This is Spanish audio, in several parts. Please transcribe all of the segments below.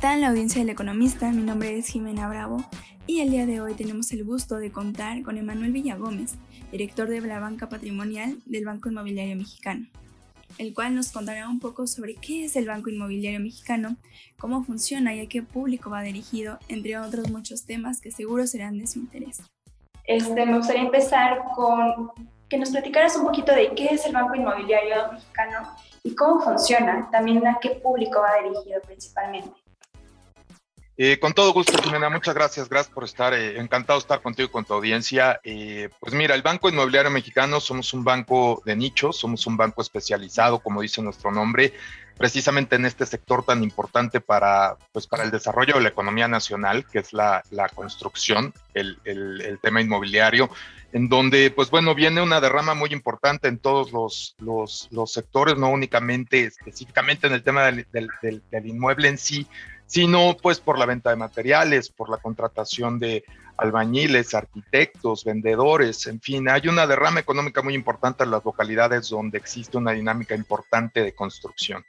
tal la audiencia del economista? Mi nombre es Jimena Bravo y el día de hoy tenemos el gusto de contar con Emanuel Villagómez, director de la banca patrimonial del Banco Inmobiliario Mexicano, el cual nos contará un poco sobre qué es el Banco Inmobiliario Mexicano, cómo funciona y a qué público va dirigido, entre otros muchos temas que seguro serán de su interés. Este, me gustaría empezar con que nos platicaras un poquito de qué es el Banco Inmobiliario Mexicano y cómo funciona, también a qué público va dirigido principalmente. Eh, con todo gusto, Jimena, muchas gracias, gracias por estar, eh, encantado de estar contigo y con tu audiencia. Eh, pues mira, el Banco Inmobiliario Mexicano somos un banco de nicho, somos un banco especializado, como dice nuestro nombre, precisamente en este sector tan importante para, pues, para el desarrollo de la economía nacional, que es la, la construcción, el, el, tema inmobiliario, en donde, pues bueno, viene una derrama muy importante en todos los, los, sectores, no únicamente específicamente en el tema del, del inmueble en sí, sino pues por la venta de materiales, por la contratación de albañiles, arquitectos, vendedores, en fin, hay una derrama económica muy importante en las localidades donde existe una dinámica importante de construcción.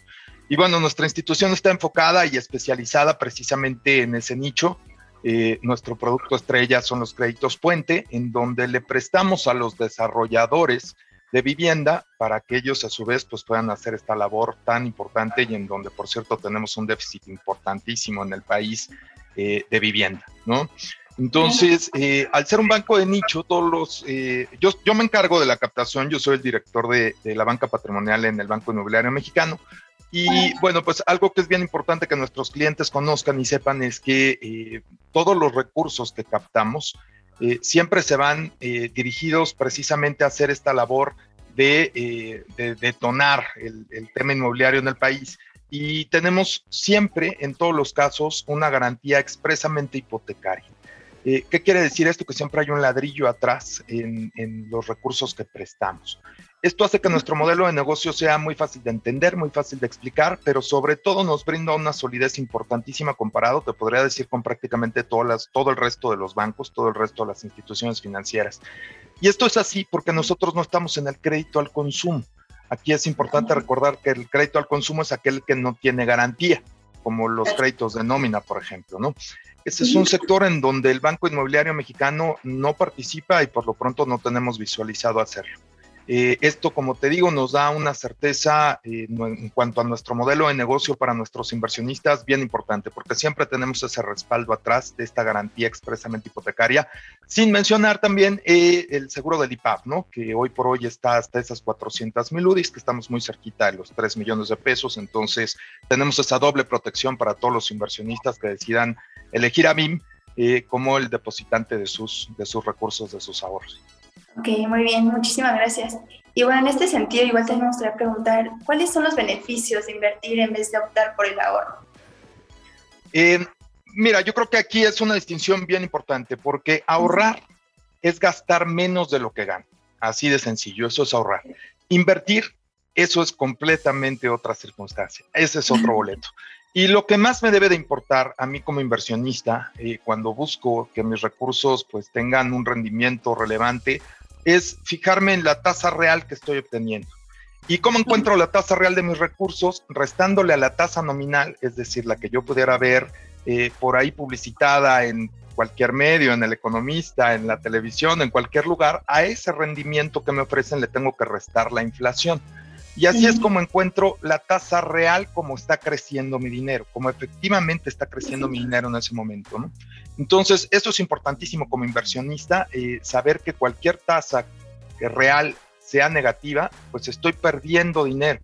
Y bueno, nuestra institución está enfocada y especializada precisamente en ese nicho. Eh, nuestro producto estrella son los créditos puente, en donde le prestamos a los desarrolladores de vivienda para que ellos a su vez pues puedan hacer esta labor tan importante y en donde por cierto tenemos un déficit importantísimo en el país eh, de vivienda, ¿no? Entonces, eh, al ser un banco de nicho, todos los, eh, yo, yo me encargo de la captación, yo soy el director de, de, la banca patrimonial en el Banco Inmobiliario Mexicano. Y bueno, pues algo que es bien importante que nuestros clientes conozcan y sepan es que eh, todos los recursos que captamos eh, siempre se van eh, dirigidos precisamente a hacer esta labor de, eh, de detonar el, tema inmobiliario en el país. Y tenemos siempre, en todos los casos, una garantía expresamente hipotecaria. ¿Qué quiere decir esto? Que siempre hay un ladrillo atrás en, los recursos que prestamos. Esto hace que nuestro modelo de negocio sea muy fácil de entender, muy fácil de explicar, pero sobre todo nos brinda una solidez importantísima comparado, te podría decir, con prácticamente todas las, todo el resto de los bancos, todo el resto de las instituciones financieras. Y esto es así porque nosotros no estamos en el crédito al consumo. Aquí es importante recordar que el crédito al consumo es aquel que no tiene garantía, como los créditos de nómina, por ejemplo, ¿no? Ese es un sector en donde el Banco Inmobiliario Mexicano no participa y por lo pronto no tenemos visualizado hacerlo. Eh, esto, como te digo, nos da una certeza eh, en cuanto a nuestro modelo de negocio para nuestros inversionistas bien importante, porque siempre tenemos ese respaldo atrás de esta garantía expresamente hipotecaria, sin mencionar también eh, el seguro del IPAP, ¿no? que hoy por hoy está hasta esas 400 mil UDIs, que estamos muy cerquita de los 3 millones de pesos, entonces tenemos esa doble protección para todos los inversionistas que decidan elegir a eh, como el depositante de sus, de sus recursos, de sus ahorros. Ok, muy bien, muchísimas gracias. Y bueno, en este sentido, igual te me gustaría preguntar, ¿cuáles son los beneficios de invertir en vez de optar por el ahorro? Eh, mira, yo creo que aquí es una distinción bien importante, porque ahorrar es gastar menos de lo que gana. Así de sencillo, eso es ahorrar. Invertir, eso es completamente otra circunstancia. Ese es otro boleto. Y lo que más me debe de importar a mí como inversionista, eh, cuando busco que mis recursos pues tengan un rendimiento relevante, es fijarme en la tasa real que estoy obteniendo. ¿Y cómo encuentro la tasa real de mis recursos? Restándole a la tasa nominal, es decir, la que yo pudiera ver eh, por ahí publicitada en cualquier medio, en el economista, en la televisión, en cualquier lugar, a ese rendimiento que me ofrecen le tengo que restar la inflación. Y así es como encuentro la tasa real como está creciendo mi dinero, como efectivamente está creciendo mi dinero en ese momento. ¿no? Entonces, esto es importantísimo como inversionista, eh, saber que cualquier tasa real sea negativa, pues estoy perdiendo dinero.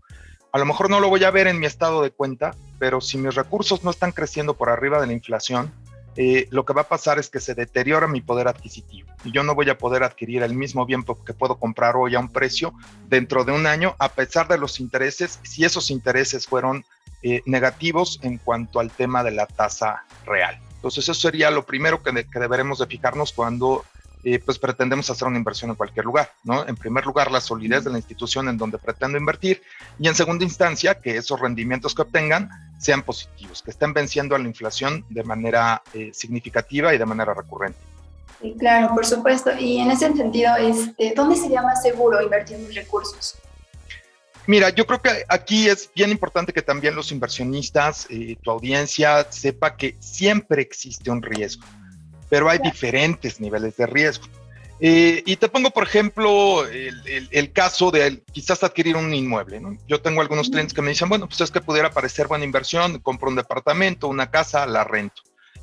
A lo mejor no lo voy a ver en mi estado de cuenta, pero si mis recursos no están creciendo por arriba de la inflación, eh, lo que va a pasar es que se deteriora mi poder adquisitivo y yo no voy a poder adquirir el mismo bien que puedo comprar hoy a un precio dentro de un año, a pesar de los intereses, si esos intereses fueron eh, negativos en cuanto al tema de la tasa real. Entonces eso sería lo primero que, de, que deberemos de fijarnos cuando eh, pues pretendemos hacer una inversión en cualquier lugar, ¿no? En primer lugar, la solidez de la institución en donde pretendo invertir y en segunda instancia, que esos rendimientos que obtengan sean positivos, que estén venciendo a la inflación de manera eh, significativa y de manera recurrente. Sí, claro, por supuesto. Y en ese sentido, este, ¿dónde sería más seguro invertir mis recursos? Mira, yo creo que aquí es bien importante que también los inversionistas, eh, tu audiencia, sepa que siempre existe un riesgo, pero hay diferentes niveles de riesgo. Eh, y te pongo, por ejemplo, el, caso de quizás adquirir un inmueble. Yo tengo algunos clientes que me dicen, bueno, pues es que pudiera parecer buena inversión, compro un departamento, una casa, la rento.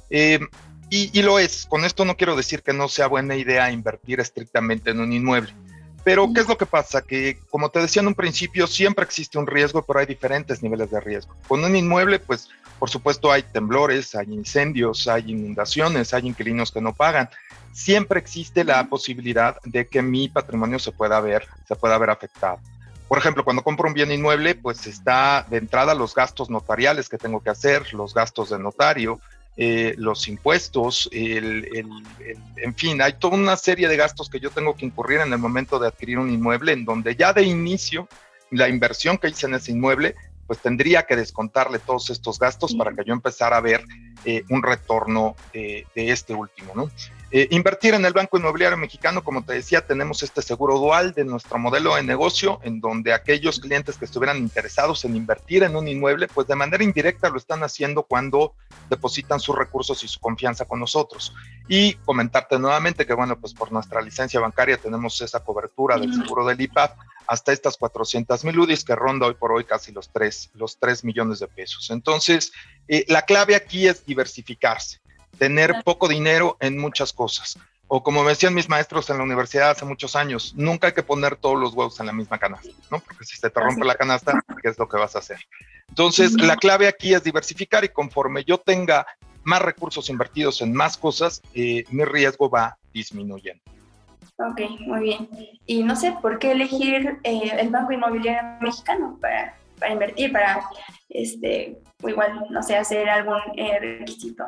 Eh, y, y, lo es. Con esto no quiero decir que no sea buena idea invertir estrictamente en un inmueble. Pero, ¿qué es lo que pasa? Que, como te decía en un principio, siempre existe un riesgo, pero hay diferentes niveles de riesgo. Con un inmueble, pues, por supuesto, hay temblores, hay incendios, hay inundaciones, hay inquilinos que no pagan. Siempre existe la posibilidad de que mi patrimonio se pueda ver, se pueda ver afectado. Por ejemplo, cuando compro un bien inmueble, pues está de entrada los gastos notariales que tengo que hacer, los gastos de notario, eh, los impuestos, en fin, hay toda una serie de gastos que yo tengo que incurrir en el momento de adquirir un inmueble, en donde ya de inicio la inversión que hice en ese inmueble, pues tendría que descontarle todos estos gastos para que yo empezara a ver eh, un retorno de este último, ¿no? Eh, invertir en el Banco Inmobiliario Mexicano, como te decía, tenemos este seguro dual de nuestro modelo de negocio, en donde aquellos clientes que estuvieran interesados en invertir en un inmueble, pues de manera indirecta lo están haciendo cuando depositan sus recursos y su confianza con nosotros. Y comentarte nuevamente que, bueno, pues por nuestra licencia bancaria tenemos esa cobertura del seguro del IPAP hasta estas 400 mil UDIs que ronda hoy por hoy casi los 3, los 3 millones de pesos. Entonces, eh, la clave aquí es diversificarse tener poco dinero en muchas cosas. O como me decían mis maestros en la universidad hace muchos años, nunca hay que poner todos los huevos en la misma canasta, ¿no? Porque si se te rompe la canasta, ¿qué es lo que vas a hacer? Entonces, la clave aquí es diversificar y conforme yo tenga más recursos invertidos en más cosas, eh, mi riesgo va disminuyendo. Ok, muy bien. Y no sé por qué elegir eh, el Banco Inmobiliario Mexicano para, para invertir, para, este, igual, no sé, hacer algún eh, requisito.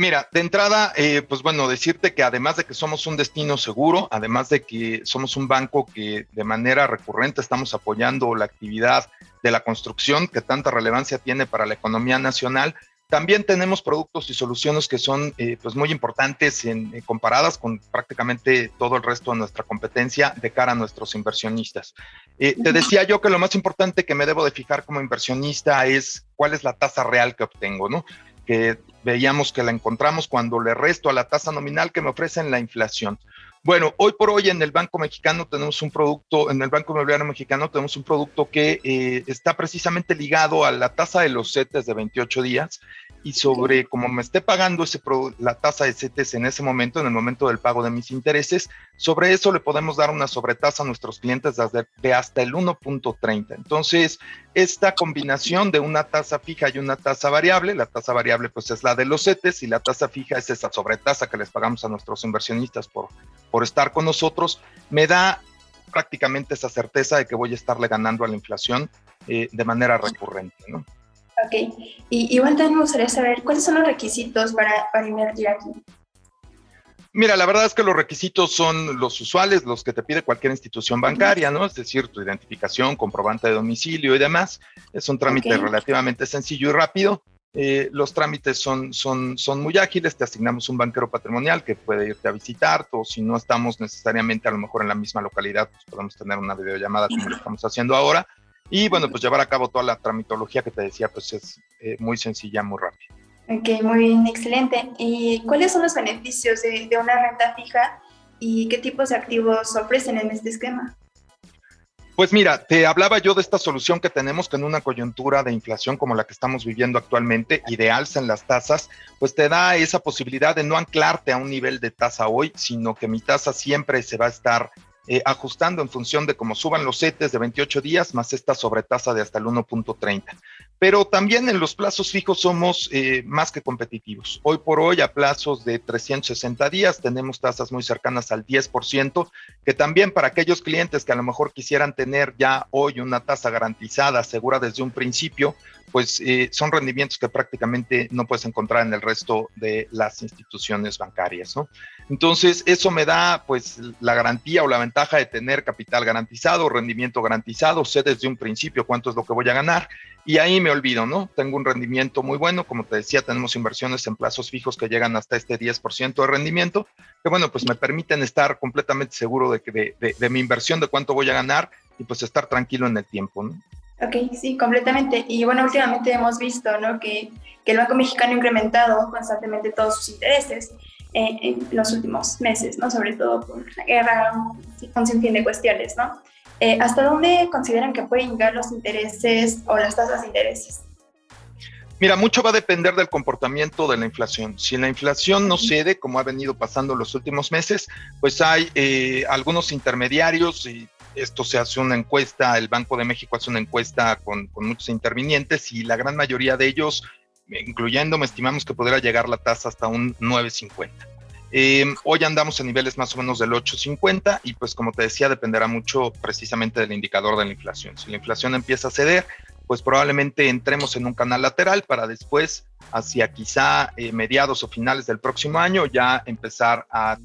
Mira, de entrada, eh, pues bueno, decirte que además de que somos un destino seguro, además de que somos un banco que de manera recurrente estamos apoyando la actividad de la construcción que tanta relevancia tiene para la economía nacional, también tenemos productos y soluciones que son eh, pues muy importantes en, eh, comparadas con prácticamente todo el resto de nuestra competencia de cara a nuestros inversionistas. te decía yo que lo más importante que me debo de fijar como inversionista es cuál es la tasa real que obtengo, ¿no? Que veíamos que la encontramos cuando le resto a la tasa nominal que me ofrecen la inflación. Bueno, hoy por hoy en el Banco Mexicano tenemos un producto, en el Banco Inmobiliario Mexicano tenemos un producto que eh, está precisamente ligado a la tasa de los CETES de 28 días y sobre cómo me esté pagando ese la tasa de CETES en ese momento, en el momento del pago de mis intereses, sobre eso le podemos dar una sobretasa a nuestros clientes de, hasta el 1.30. Entonces, esta combinación de una tasa fija y una tasa variable, la tasa variable pues es la de los CETES y la tasa fija es esa sobretasa que les pagamos a nuestros inversionistas por, por estar con nosotros, me da prácticamente esa certeza de que voy a estarle ganando a la inflación eh, de manera recurrente, ¿no? Ok, y igual también me gustaría saber cuáles son los requisitos para, para invertir aquí. Mira, la verdad es que los requisitos son los usuales, los que te pide cualquier institución bancaria, ¿no? Es decir, tu identificación, comprobante de domicilio y demás. Es un trámite relativamente sencillo y rápido. Eh, los trámites son, son, son muy ágiles, te asignamos un banquero patrimonial que puede irte a visitar, o si no estamos necesariamente a lo mejor en la misma localidad, pues podemos tener una videollamada como lo estamos haciendo ahora y bueno, pues llevar a cabo toda la tramitología que te decía, pues es eh, muy sencilla, muy rápida. Ok, muy bien, excelente. ¿Y cuáles son los beneficios de, una renta fija y qué tipos de activos ofrecen en este esquema? Pues mira, te hablaba yo de esta solución que tenemos que en una coyuntura de inflación como la que estamos viviendo actualmente y de alza en las tasas, pues te da esa posibilidad de no anclarte a un nivel de tasa hoy, sino que mi tasa siempre se va a estar eh, ajustando en función de cómo suban los CETES de 28 días más esta sobretasa de hasta el 1.30. Pero también en los plazos fijos somos eh, más que competitivos. Hoy por hoy, a plazos de 360 días, tenemos tasas muy cercanas al 10%, que también para aquellos clientes que a lo mejor quisieran tener ya hoy una tasa garantizada, segura desde un principio, pues eh, son rendimientos que prácticamente no puedes encontrar en el resto de las instituciones bancarias, ¿no? Entonces, eso me da pues la garantía o la ventaja de tener capital garantizado, rendimiento garantizado, sé desde un principio cuánto es lo que voy a ganar y ahí me olvido, ¿no? Tengo un rendimiento muy bueno, como te decía, tenemos inversiones en plazos fijos que llegan hasta este 10% de rendimiento, que bueno, pues me permiten estar completamente seguro de, que de mi inversión, de cuánto voy a ganar y pues estar tranquilo en el tiempo. ¿no? Ok, sí, completamente. Y bueno, últimamente hemos visto ¿no? que, que el Banco Mexicano ha incrementado constantemente todos sus intereses eh, en los últimos meses, ¿no? sobre todo por la guerra, con sin de cuestiones. ¿no? Eh, ¿Hasta dónde consideran que pueden llegar los intereses o las tasas de intereses? Mira, mucho va a depender del comportamiento de la inflación. Si la inflación no cede, como ha venido pasando los últimos meses, pues hay eh, algunos intermediarios y esto se hace una encuesta, el Banco de México hace una encuesta con, con muchos intervinientes y la gran mayoría de ellos, incluyéndome, estimamos que podrá llegar la tasa hasta un 9.50. Eh, hoy andamos en niveles más o menos del 8.50 y pues como te decía dependerá mucho precisamente del indicador de la inflación. Si la inflación empieza a ceder, pues probablemente entremos en un canal lateral para después, hacia quizá eh, mediados o finales del próximo año, ya empezar a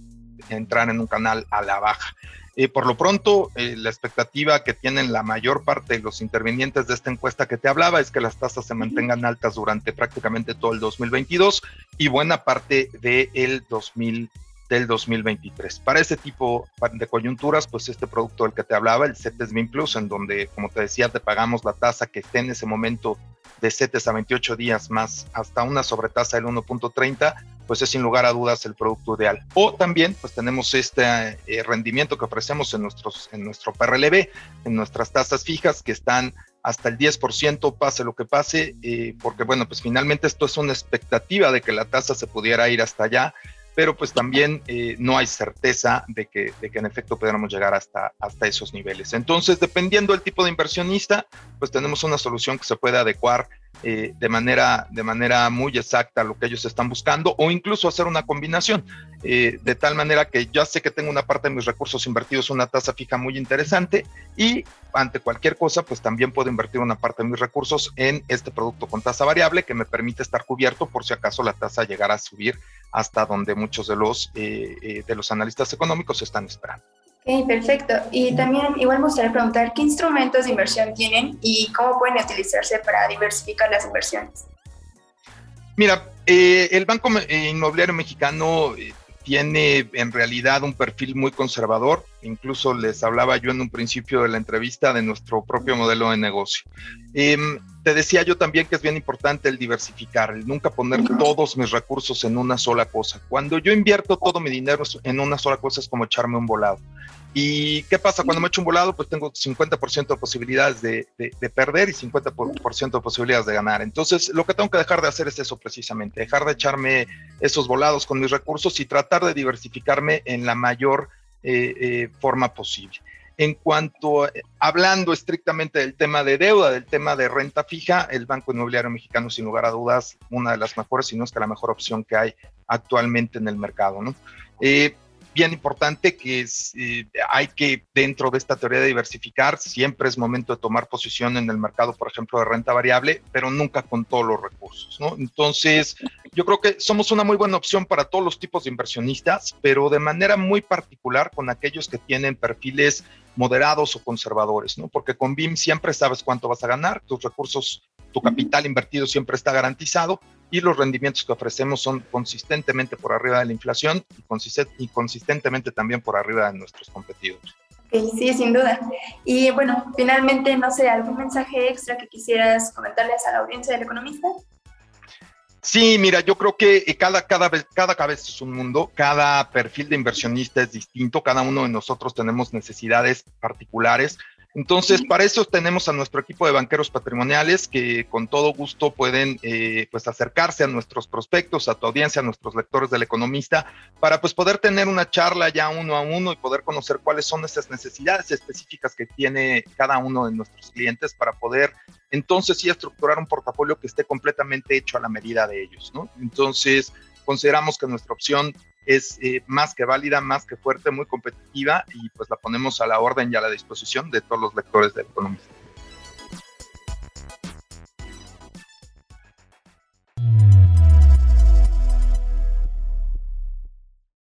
entrar en un canal a la baja. Eh, por lo pronto, eh, la expectativa que tienen la mayor parte de los intervinientes de esta encuesta que te hablaba es que las tasas se mantengan altas durante prácticamente todo el 2022 y buena parte del 2000 del 2023. Para ese tipo de coyunturas, pues este producto del que te hablaba, el CETES BIM Plus, en donde, como te decía, te pagamos la tasa que esté en ese momento de CETES a 28 días más hasta una sobretasa del 1.30, pues es sin lugar a dudas el producto ideal. O también, pues tenemos este eh, rendimiento que ofrecemos en, nuestros, en nuestro PRLB, en nuestras tasas fijas que están hasta el 10%, pase lo que pase, eh, porque bueno, pues finalmente esto es una expectativa de que la tasa se pudiera ir hasta allá pero pues también eh, no hay certeza de que, de que en efecto pudiéramos llegar hasta, hasta esos niveles. Entonces, dependiendo del tipo de inversionista, pues tenemos una solución que se puede adecuar eh, de, manera, de manera muy exacta lo que ellos están buscando o incluso hacer una combinación, eh, de tal manera que ya sé que tengo una parte de mis recursos invertidos, una tasa fija muy interesante y ante cualquier cosa, pues también puedo invertir una parte de mis recursos en este producto con tasa variable que me permite estar cubierto por si acaso la tasa llegara a subir hasta donde muchos de los, eh, de los analistas económicos están esperando. Ok, perfecto. Y también igual me gustaría preguntar qué instrumentos de inversión tienen y cómo pueden utilizarse para diversificar las inversiones. Mira, eh, el Banco eh, Inmobiliario Mexicano eh, tiene en realidad un perfil muy conservador. Incluso les hablaba yo en un principio de la entrevista de nuestro propio modelo de negocio. Em, te decía yo también que es bien importante el diversificar, el nunca poner todos mis recursos en una sola cosa. Cuando yo invierto todo mi dinero en una sola cosa es como echarme un volado. ¿Y qué pasa cuando me echo un volado? Pues tengo 50% de posibilidades de, de, perder y 50% de posibilidades de ganar. Entonces, lo que tengo que dejar de hacer es eso precisamente, dejar de echarme esos volados con mis recursos y tratar de diversificarme en la mayor eh, eh, forma posible. En cuanto, hablando estrictamente del tema de deuda, del tema de renta fija, el Banco Inmobiliario Mexicano, sin lugar a dudas, una de las mejores, si no es que la mejor opción que hay actualmente en el mercado, ¿no? Eh, bien importante que eh, hay que, dentro de esta teoría de diversificar, siempre es momento de tomar posición en el mercado, por ejemplo, de renta variable, pero nunca con todos los recursos, ¿no? Entonces, yo creo que somos una muy buena opción para todos los tipos de inversionistas, pero de manera muy particular con aquellos que tienen perfiles moderados o conservadores, ¿no? Porque con BIM siempre sabes cuánto vas a ganar, tus recursos, tu capital invertido siempre está garantizado, y los rendimientos que ofrecemos son consistentemente por arriba de la inflación y, consistentemente también por arriba de nuestros competidores. sí, sin duda. Y bueno, finalmente, no sé, ¿algún mensaje extra que quisieras comentarles a la audiencia del economista? Sí, mira, yo creo que eh, cada, cada, vez, cada cabeza es un mundo, cada perfil de inversionista es distinto, cada uno de nosotros tenemos necesidades particulares. Entonces, para eso tenemos a nuestro equipo de banqueros patrimoniales que con todo gusto pueden eh, pues acercarse a nuestros prospectos, a tu audiencia, a nuestros lectores del economista, para pues poder tener una charla ya uno a uno y poder conocer cuáles son esas necesidades específicas que tiene cada uno de nuestros clientes para poder entonces sí estructurar un portafolio que esté completamente hecho a la medida de ellos, ¿no? Entonces, consideramos que nuestra opción es eh, más que válida, más que fuerte, muy competitiva y pues la ponemos a la orden y a la disposición de todos los lectores del economista.